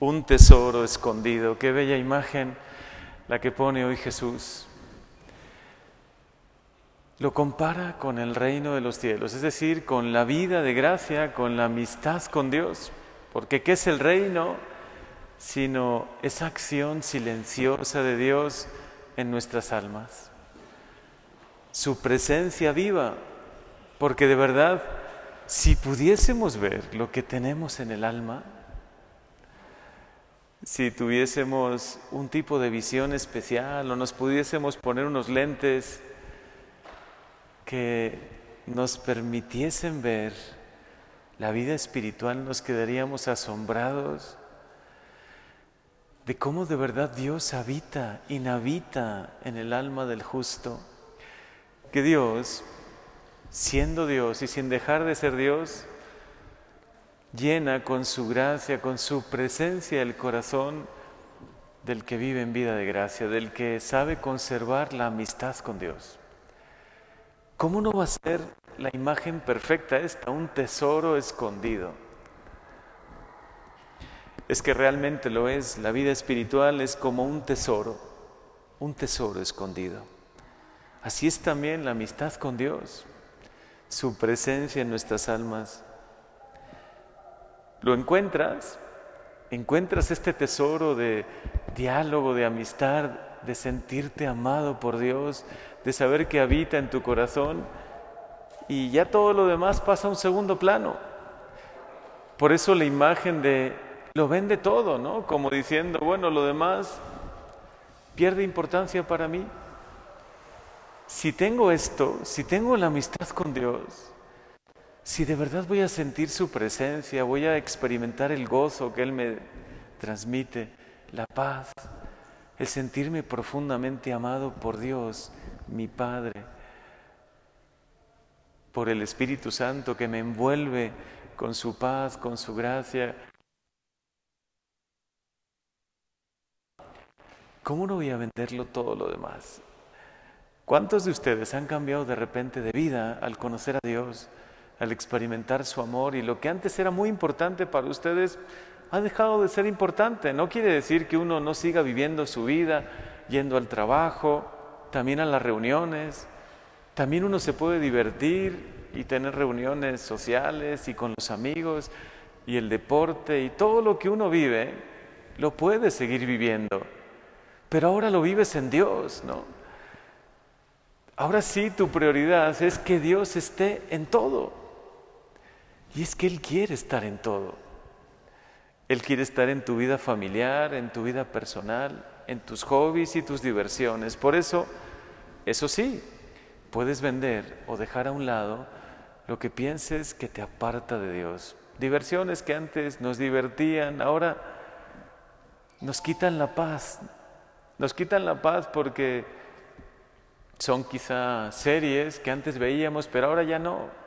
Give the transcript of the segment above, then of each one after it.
un tesoro escondido. Qué bella imagen la que pone hoy Jesús. Lo compara con el reino de los cielos, es decir, con la vida de gracia, con la amistad con Dios. Porque ¿qué es el reino? Sino esa acción silenciosa de Dios en nuestras almas. Su presencia viva, porque de verdad, si pudiésemos ver lo que tenemos en el alma, si tuviésemos un tipo de visión especial o nos pudiésemos poner unos lentes que nos permitiesen ver la vida espiritual, nos quedaríamos asombrados de cómo de verdad Dios habita, inhabita en el alma del justo. Que Dios, siendo Dios y sin dejar de ser Dios, llena con su gracia, con su presencia el corazón del que vive en vida de gracia, del que sabe conservar la amistad con Dios. ¿Cómo no va a ser la imagen perfecta esta, un tesoro escondido? Es que realmente lo es, la vida espiritual es como un tesoro, un tesoro escondido. Así es también la amistad con Dios, su presencia en nuestras almas lo encuentras, encuentras este tesoro de diálogo, de amistad, de sentirte amado por Dios, de saber que habita en tu corazón y ya todo lo demás pasa a un segundo plano. Por eso la imagen de lo vende todo, ¿no? Como diciendo, bueno, lo demás pierde importancia para mí. Si tengo esto, si tengo la amistad con Dios, si de verdad voy a sentir su presencia, voy a experimentar el gozo que Él me transmite, la paz, el sentirme profundamente amado por Dios, mi Padre, por el Espíritu Santo que me envuelve con su paz, con su gracia. ¿Cómo no voy a venderlo todo lo demás? ¿Cuántos de ustedes han cambiado de repente de vida al conocer a Dios? Al experimentar su amor y lo que antes era muy importante para ustedes ha dejado de ser importante. No quiere decir que uno no siga viviendo su vida, yendo al trabajo, también a las reuniones. También uno se puede divertir y tener reuniones sociales y con los amigos y el deporte y todo lo que uno vive, lo puede seguir viviendo. Pero ahora lo vives en Dios, ¿no? Ahora sí tu prioridad es que Dios esté en todo. Y es que Él quiere estar en todo. Él quiere estar en tu vida familiar, en tu vida personal, en tus hobbies y tus diversiones. Por eso, eso sí, puedes vender o dejar a un lado lo que pienses que te aparta de Dios. Diversiones que antes nos divertían, ahora nos quitan la paz. Nos quitan la paz porque son quizá series que antes veíamos, pero ahora ya no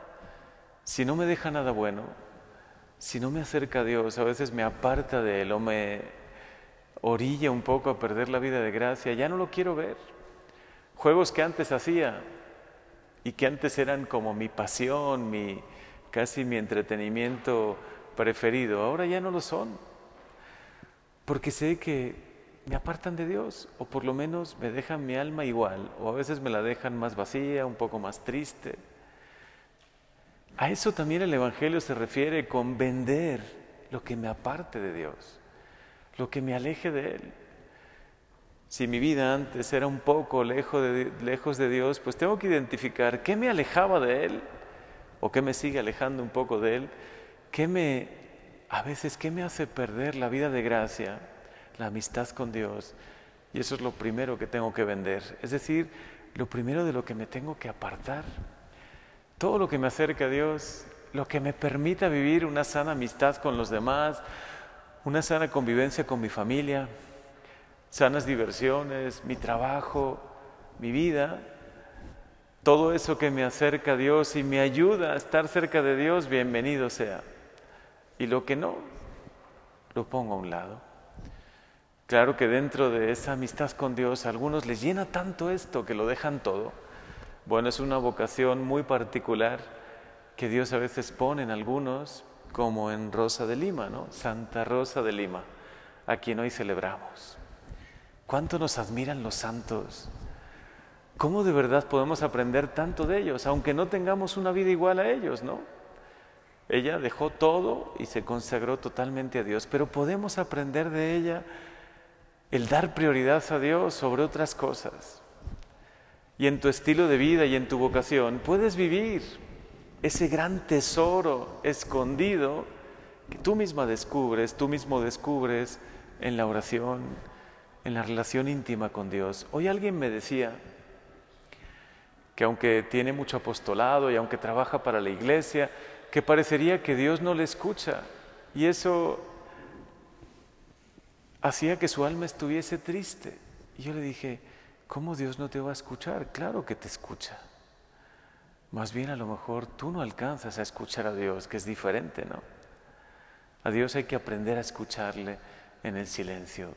si no me deja nada bueno, si no me acerca a Dios, a veces me aparta de Él o me orilla un poco a perder la vida de gracia, ya no lo quiero ver. Juegos que antes hacía y que antes eran como mi pasión, mi, casi mi entretenimiento preferido, ahora ya no lo son. Porque sé que me apartan de Dios, o por lo menos me dejan mi alma igual, o a veces me la dejan más vacía, un poco más triste. A eso también el Evangelio se refiere con vender lo que me aparte de Dios, lo que me aleje de Él. Si mi vida antes era un poco lejos de, Dios, pues tengo que identificar qué me alejaba de Él o qué me sigue alejando un poco de Él, qué me, a veces, qué me hace perder la vida de gracia, la amistad con Dios. Y eso es lo primero que tengo que vender, es decir, lo primero de lo que me tengo que apartar todo lo que me acerca a Dios, lo que me permita vivir una sana amistad con los demás, una sana convivencia con mi familia, sanas diversiones, mi trabajo, mi vida, todo eso que me acerca a Dios y me ayuda a estar cerca de Dios, bienvenido sea. Y lo que no, lo pongo a un lado. Claro que dentro de esa amistad con Dios, a algunos les llena tanto esto que lo dejan todo bueno, es una vocación muy particular que Dios a veces pone en algunos, como en Rosa de Lima, ¿no? Santa Rosa de Lima. a quien hoy celebramos. ¿Cuánto nos admiran los santos? ¿Cómo de verdad podemos aprender tanto de ellos, aunque no tengamos una vida igual a ellos, no? Ella dejó todo y se consagró totalmente a Dios, pero podemos aprender de ella el dar prioridad a Dios sobre otras cosas. Y en tu estilo de vida y en tu vocación puedes vivir ese gran tesoro escondido que tú misma descubres, tú mismo descubres en la oración, en la relación íntima con Dios. Hoy alguien me decía, que aunque tiene mucho apostolado y aunque trabaja para la iglesia, que parecería que Dios no le escucha. Y eso hacía que su alma estuviese triste. Y yo le dije, ¿cómo Dios no te va a escuchar? Claro que te escucha. Más bien a lo mejor tú no alcanzas a escuchar a Dios, que es diferente, ¿no? A Dios hay que aprender a escucharle en el silencio.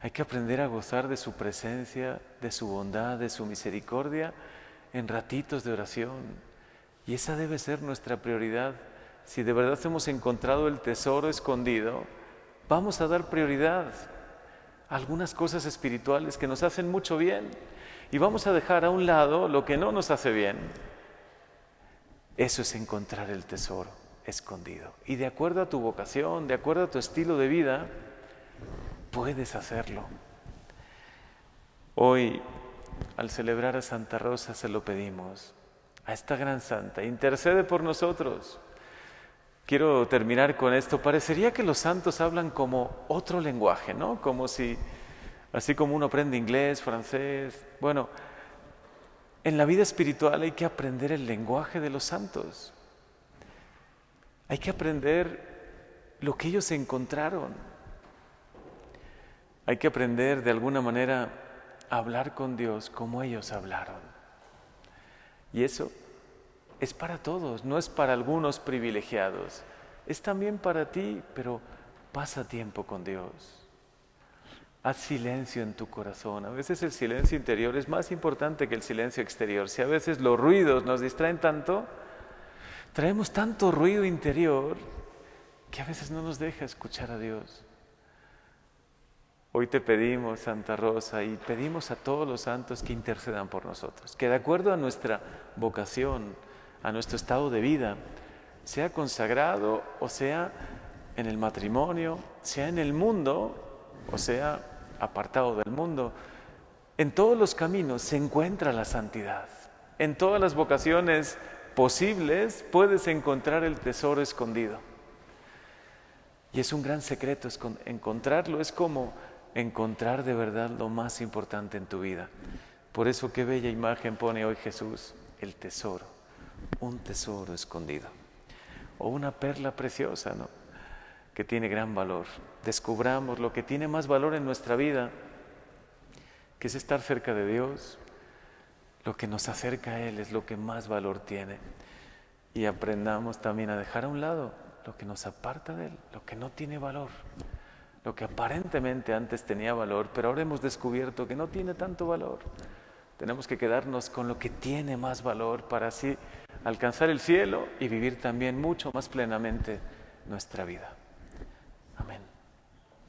Hay que aprender a gozar de su presencia, de su bondad, de su misericordia en ratitos de oración. Y esa debe ser nuestra prioridad. Si de verdad hemos encontrado el tesoro escondido, vamos a dar prioridad algunas cosas espirituales que nos hacen mucho bien y vamos a dejar a un lado lo que no nos hace bien. Eso es encontrar el tesoro escondido. Y de acuerdo a tu vocación, de acuerdo a tu estilo de vida, puedes hacerlo. Hoy al celebrar a Santa Rosa se lo pedimos, a esta gran santa, intercede por nosotros. Quiero terminar con esto. Parecería que los santos hablan como otro lenguaje, ¿no? Como si, así como uno aprende inglés, francés. Bueno, en la vida espiritual hay que aprender el lenguaje de los santos. Hay que aprender lo que ellos encontraron. Hay que aprender de alguna manera hablar con Dios como ellos hablaron. Y eso es para todos, no es para algunos privilegiados, es también para ti, pero pasa tiempo con Dios. Haz silencio en tu corazón. A veces el silencio interior es más importante que el silencio exterior. Si a veces los ruidos nos distraen tanto, traemos tanto ruido interior que a veces no nos deja escuchar a Dios. Hoy te pedimos, Santa Rosa, y pedimos a todos los santos que intercedan por nosotros, que de acuerdo a nuestra vocación, a nuestro estado de vida, sea consagrado o sea en el matrimonio, sea en el mundo o sea apartado del mundo, en todos los caminos se encuentra la santidad. En todas las vocaciones posibles puedes encontrar el tesoro escondido. Y es un gran secreto encontrarlo, es como encontrar de verdad lo más importante en tu vida. Por eso qué bella imagen pone hoy Jesús, el tesoro, un tesoro escondido, o una perla preciosa, ¿no? Que tiene gran valor. Descubramos lo que tiene más valor en nuestra vida, que es estar cerca de Dios. Lo que nos acerca a Él es lo que más valor tiene. Y aprendamos también a dejar a un lado lo que nos aparta de Él, lo que no tiene valor lo que aparentemente antes tenía valor, pero ahora hemos descubierto que no tiene tanto valor. Tenemos que quedarnos con lo que tiene más valor para así alcanzar el cielo y vivir también mucho más plenamente nuestra vida.